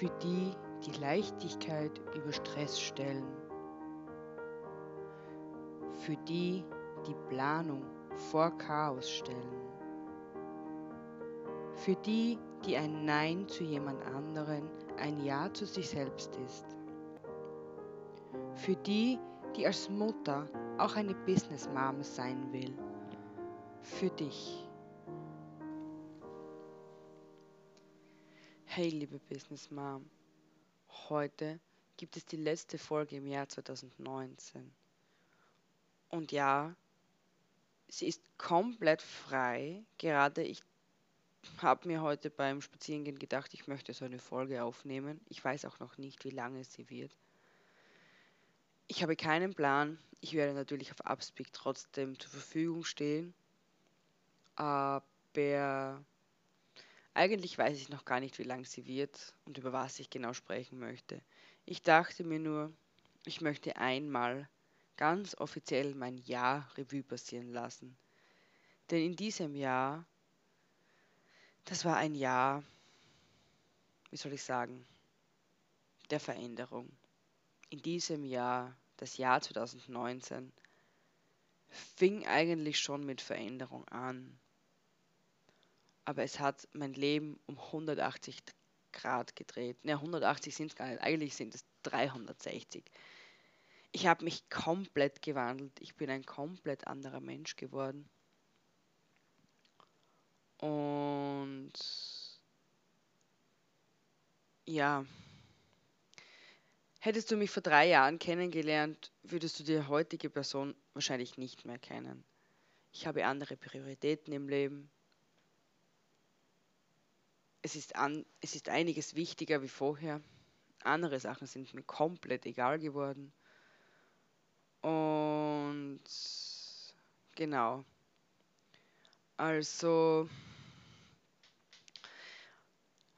für die die Leichtigkeit über Stress stellen, für die die Planung vor Chaos stellen, für die, die ein Nein zu jemand anderen ein Ja zu sich selbst ist, für die, die als Mutter auch eine Business Mom sein will, für dich. Hey liebe Business Mom, heute gibt es die letzte Folge im Jahr 2019. Und ja, sie ist komplett frei. Gerade ich habe mir heute beim Spazierengehen gedacht, ich möchte so eine Folge aufnehmen. Ich weiß auch noch nicht, wie lange sie wird. Ich habe keinen Plan. Ich werde natürlich auf Upspeak trotzdem zur Verfügung stehen. Aber eigentlich weiß ich noch gar nicht, wie lang sie wird und über was ich genau sprechen möchte. Ich dachte mir nur, ich möchte einmal ganz offiziell mein Jahr Revue passieren lassen. Denn in diesem Jahr, das war ein Jahr, wie soll ich sagen, der Veränderung. In diesem Jahr, das Jahr 2019, fing eigentlich schon mit Veränderung an. Aber es hat mein Leben um 180 Grad gedreht. Ne, 180 sind es gar nicht, eigentlich sind es 360 ich habe mich komplett gewandelt. Ich bin ein komplett anderer Mensch geworden. Und ja, hättest du mich vor drei Jahren kennengelernt, würdest du die heutige Person wahrscheinlich nicht mehr kennen. Ich habe andere Prioritäten im Leben. Es ist, an, es ist einiges wichtiger wie vorher. Andere Sachen sind mir komplett egal geworden. Und genau. Also,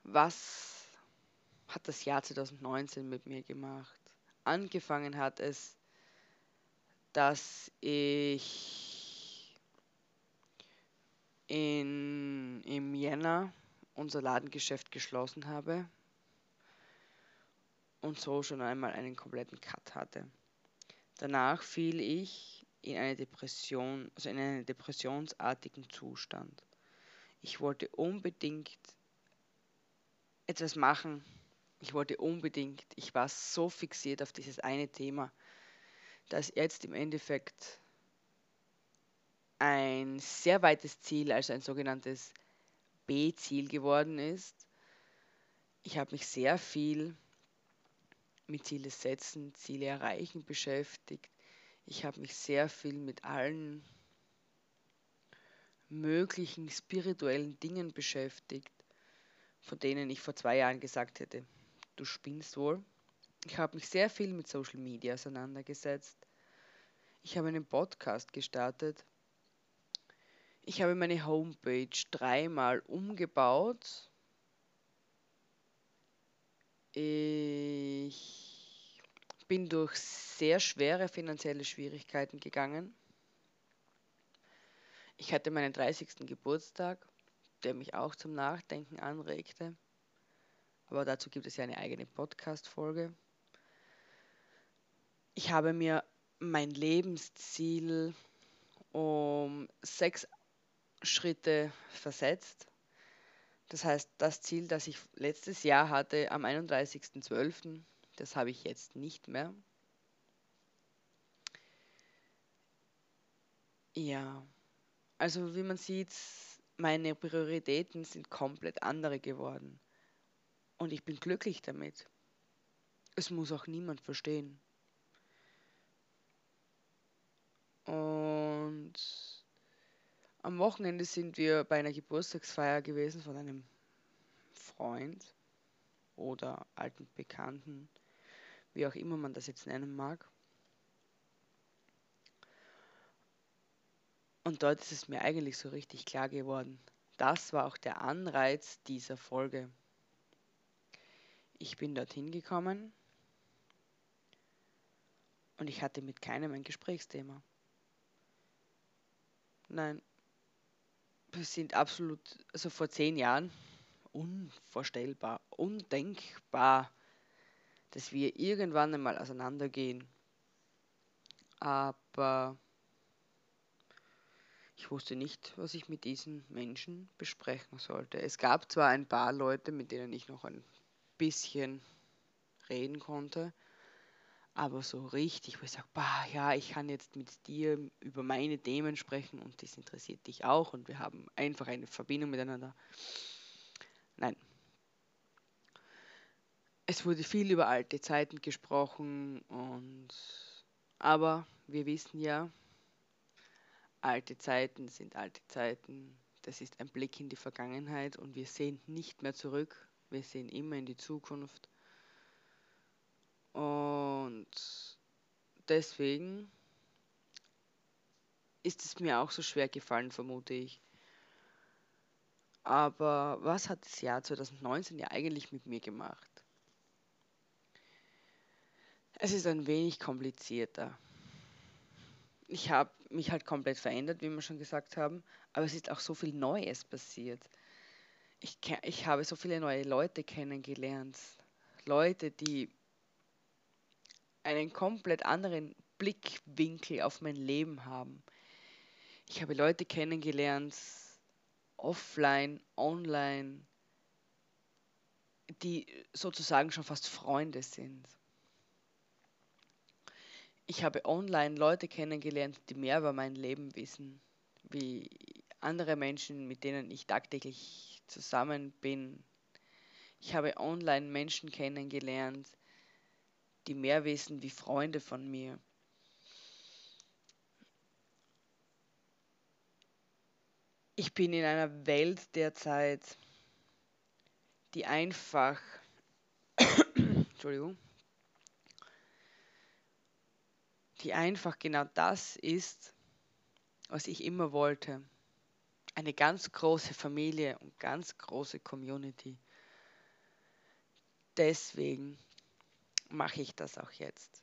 was hat das Jahr 2019 mit mir gemacht? Angefangen hat es, dass ich in, im Jänner unser Ladengeschäft geschlossen habe und so schon einmal einen kompletten Cut hatte. Danach fiel ich in eine Depression, also in einen depressionsartigen Zustand. Ich wollte unbedingt etwas machen. Ich wollte unbedingt, ich war so fixiert auf dieses eine Thema, dass jetzt im Endeffekt ein sehr weites Ziel, also ein sogenanntes B-Ziel geworden ist. Ich habe mich sehr viel mit Ziele setzen, Ziele erreichen beschäftigt. Ich habe mich sehr viel mit allen möglichen spirituellen Dingen beschäftigt, von denen ich vor zwei Jahren gesagt hätte, du spinnst wohl. Ich habe mich sehr viel mit Social Media auseinandergesetzt. Ich habe einen Podcast gestartet. Ich habe meine Homepage dreimal umgebaut ich bin durch sehr schwere finanzielle Schwierigkeiten gegangen. Ich hatte meinen 30. Geburtstag, der mich auch zum Nachdenken anregte. Aber dazu gibt es ja eine eigene Podcast-Folge. Ich habe mir mein Lebensziel um sechs Schritte versetzt. Das heißt, das Ziel, das ich letztes Jahr hatte am 31.12., das habe ich jetzt nicht mehr. Ja, also wie man sieht, meine Prioritäten sind komplett andere geworden. Und ich bin glücklich damit. Es muss auch niemand verstehen. Und am Wochenende sind wir bei einer Geburtstagsfeier gewesen von einem Freund oder alten Bekannten, wie auch immer man das jetzt nennen mag. Und dort ist es mir eigentlich so richtig klar geworden. Das war auch der Anreiz dieser Folge. Ich bin dorthin gekommen und ich hatte mit keinem ein Gesprächsthema. Nein, sind absolut, also vor zehn Jahren unvorstellbar, undenkbar, dass wir irgendwann einmal auseinandergehen. Aber ich wusste nicht, was ich mit diesen Menschen besprechen sollte. Es gab zwar ein paar Leute, mit denen ich noch ein bisschen reden konnte, aber so richtig, wo ich sage, ja, ich kann jetzt mit dir über meine Themen sprechen und das interessiert dich auch und wir haben einfach eine Verbindung miteinander. Nein. Es wurde viel über alte Zeiten gesprochen und aber wir wissen ja, alte Zeiten sind alte Zeiten. Das ist ein Blick in die Vergangenheit und wir sehen nicht mehr zurück. Wir sehen immer in die Zukunft. Und deswegen ist es mir auch so schwer gefallen, vermute ich. Aber was hat das Jahr 2019 ja eigentlich mit mir gemacht? Es ist ein wenig komplizierter. Ich habe mich halt komplett verändert, wie wir schon gesagt haben, aber es ist auch so viel Neues passiert. Ich, ich habe so viele neue Leute kennengelernt. Leute, die einen komplett anderen Blickwinkel auf mein Leben haben. Ich habe Leute kennengelernt, offline, online, die sozusagen schon fast Freunde sind. Ich habe online Leute kennengelernt, die mehr über mein Leben wissen, wie andere Menschen, mit denen ich tagtäglich zusammen bin. Ich habe online Menschen kennengelernt, die mehr wissen wie Freunde von mir. Ich bin in einer Welt derzeit, die einfach, Entschuldigung, die einfach genau das ist, was ich immer wollte. Eine ganz große Familie und ganz große Community. Deswegen mache ich das auch jetzt.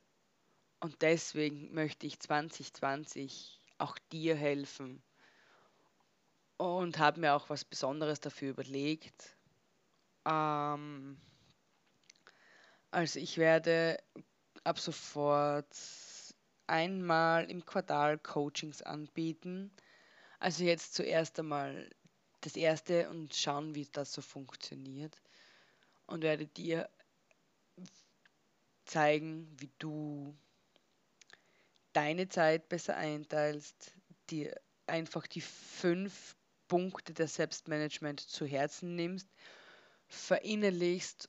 Und deswegen möchte ich 2020 auch dir helfen und habe mir auch was Besonderes dafür überlegt. Ähm, also ich werde ab sofort einmal im Quartal Coachings anbieten. Also jetzt zuerst einmal das erste und schauen, wie das so funktioniert. Und werde dir zeigen, wie du deine Zeit besser einteilst, dir einfach die fünf Punkte der Selbstmanagement zu Herzen nimmst, verinnerlichst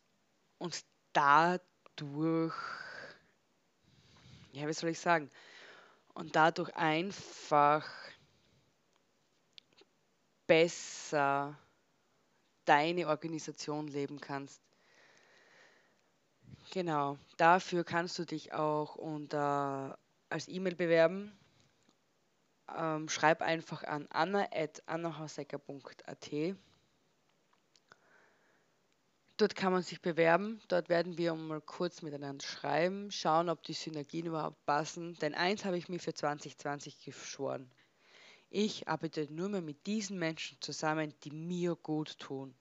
und dadurch, ja, wie soll ich sagen, und dadurch einfach besser deine Organisation leben kannst. Genau, dafür kannst du dich auch unter, als E-Mail bewerben. Ähm, schreib einfach an anna.annahausecker.at. Dort kann man sich bewerben. Dort werden wir mal kurz miteinander schreiben, schauen, ob die Synergien überhaupt passen. Denn eins habe ich mir für 2020 geschworen. Ich arbeite nur mehr mit diesen Menschen zusammen, die mir gut tun.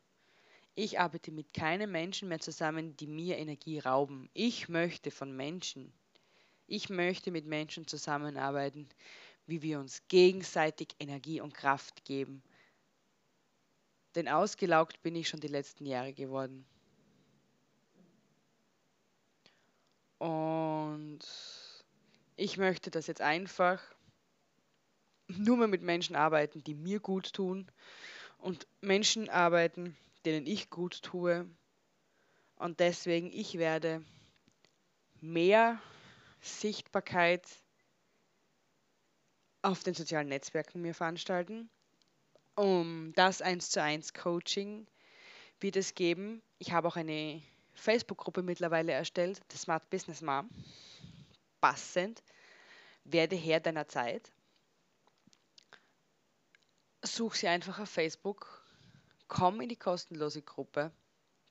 Ich arbeite mit keinen Menschen mehr zusammen, die mir Energie rauben. Ich möchte von Menschen, ich möchte mit Menschen zusammenarbeiten, wie wir uns gegenseitig Energie und Kraft geben. Denn ausgelaugt bin ich schon die letzten Jahre geworden. Und ich möchte das jetzt einfach nur mehr mit Menschen arbeiten, die mir gut tun und Menschen arbeiten, denen ich gut tue. Und deswegen, ich werde mehr Sichtbarkeit auf den sozialen Netzwerken mir veranstalten. Um das 1 zu 1 Coaching wird es geben. Ich habe auch eine Facebook-Gruppe mittlerweile erstellt, The Smart Business Mom. Passend. Werde Herr deiner Zeit. Such sie einfach auf Facebook komm in die kostenlose Gruppe.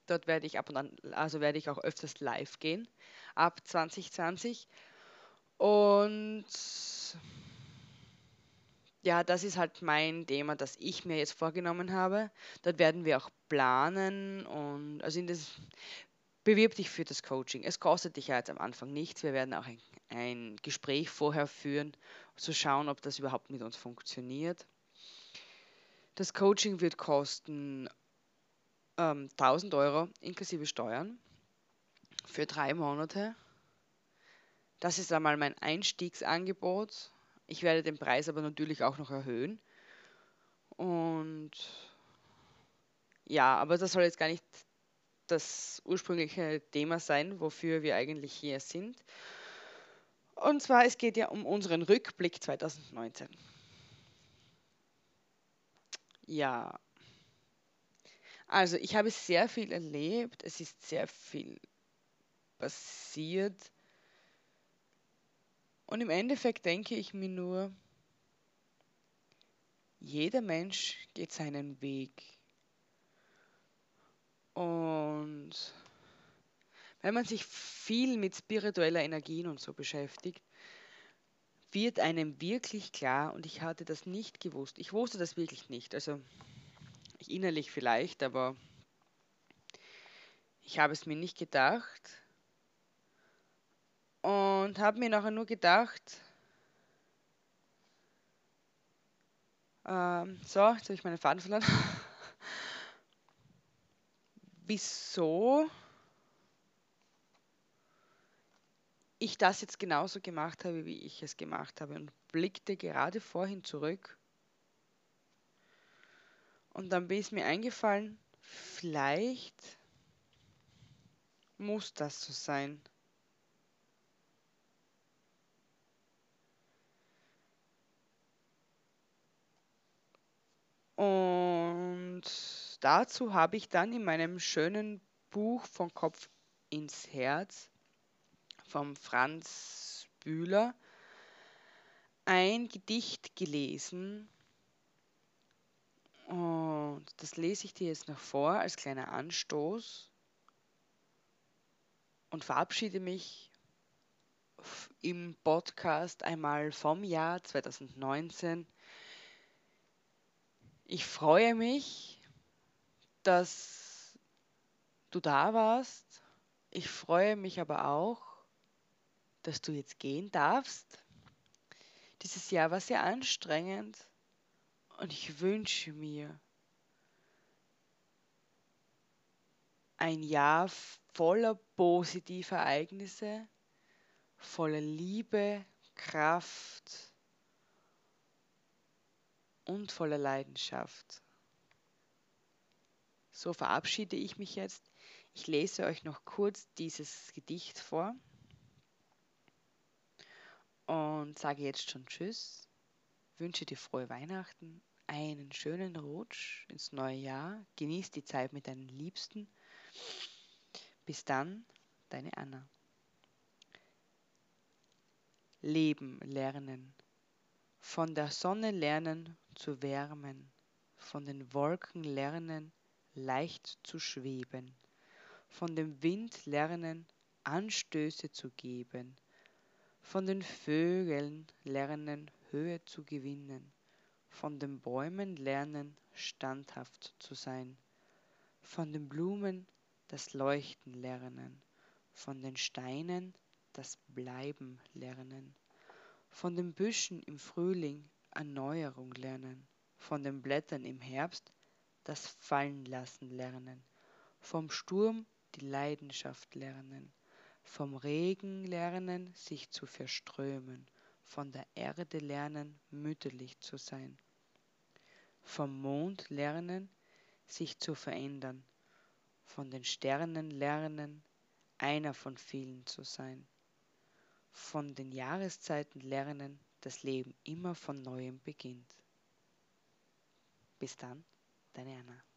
Dort werde ich ab und an, also werde ich auch öfters live gehen ab 2020. Und ja, das ist halt mein Thema, das ich mir jetzt vorgenommen habe. Dort werden wir auch planen und also in das bewirb dich für das Coaching. Es kostet dich ja jetzt am Anfang nichts. Wir werden auch ein, ein Gespräch vorher führen, zu schauen, ob das überhaupt mit uns funktioniert. Das Coaching wird kosten ähm, 1000 Euro inklusive Steuern für drei Monate. Das ist einmal mein Einstiegsangebot. Ich werde den Preis aber natürlich auch noch erhöhen. Und ja, aber das soll jetzt gar nicht das ursprüngliche Thema sein, wofür wir eigentlich hier sind. Und zwar, es geht ja um unseren Rückblick 2019. Ja, also ich habe sehr viel erlebt, es ist sehr viel passiert. Und im Endeffekt denke ich mir nur, jeder Mensch geht seinen Weg. Und wenn man sich viel mit spiritueller Energien und so beschäftigt, wird einem wirklich klar, und ich hatte das nicht gewusst, ich wusste das wirklich nicht, also ich innerlich vielleicht, aber ich habe es mir nicht gedacht und habe mir nachher nur gedacht, ähm, so, jetzt habe ich meinen Faden verloren, wieso ich das jetzt genauso gemacht habe, wie ich es gemacht habe und blickte gerade vorhin zurück. Und dann ist mir eingefallen, vielleicht muss das so sein. Und dazu habe ich dann in meinem schönen Buch von Kopf ins Herz vom Franz Bühler ein Gedicht gelesen. Und das lese ich dir jetzt noch vor als kleiner Anstoß und verabschiede mich im Podcast einmal vom Jahr 2019. Ich freue mich, dass du da warst. Ich freue mich aber auch, dass du jetzt gehen darfst. Dieses Jahr war sehr anstrengend und ich wünsche mir ein Jahr voller positiver Ereignisse, voller Liebe, Kraft und voller Leidenschaft. So verabschiede ich mich jetzt. Ich lese euch noch kurz dieses Gedicht vor und sage jetzt schon Tschüss, wünsche dir frohe Weihnachten, einen schönen Rutsch ins neue Jahr, genieß die Zeit mit deinen Liebsten. Bis dann, deine Anna. Leben lernen, von der Sonne lernen zu wärmen, von den Wolken lernen, leicht zu schweben, von dem Wind lernen, Anstöße zu geben, von den Vögeln lernen, Höhe zu gewinnen, von den Bäumen lernen, standhaft zu sein, von den Blumen das Leuchten lernen, von den Steinen das Bleiben lernen, von den Büschen im Frühling Erneuerung lernen, von den Blättern im Herbst das Fallenlassen lernen, vom Sturm die Leidenschaft lernen, vom Regen lernen, sich zu verströmen, von der Erde lernen, mütterlich zu sein, vom Mond lernen, sich zu verändern, von den Sternen lernen, einer von vielen zu sein, von den Jahreszeiten lernen, das Leben immer von neuem beginnt. Bis dann, deine Anna.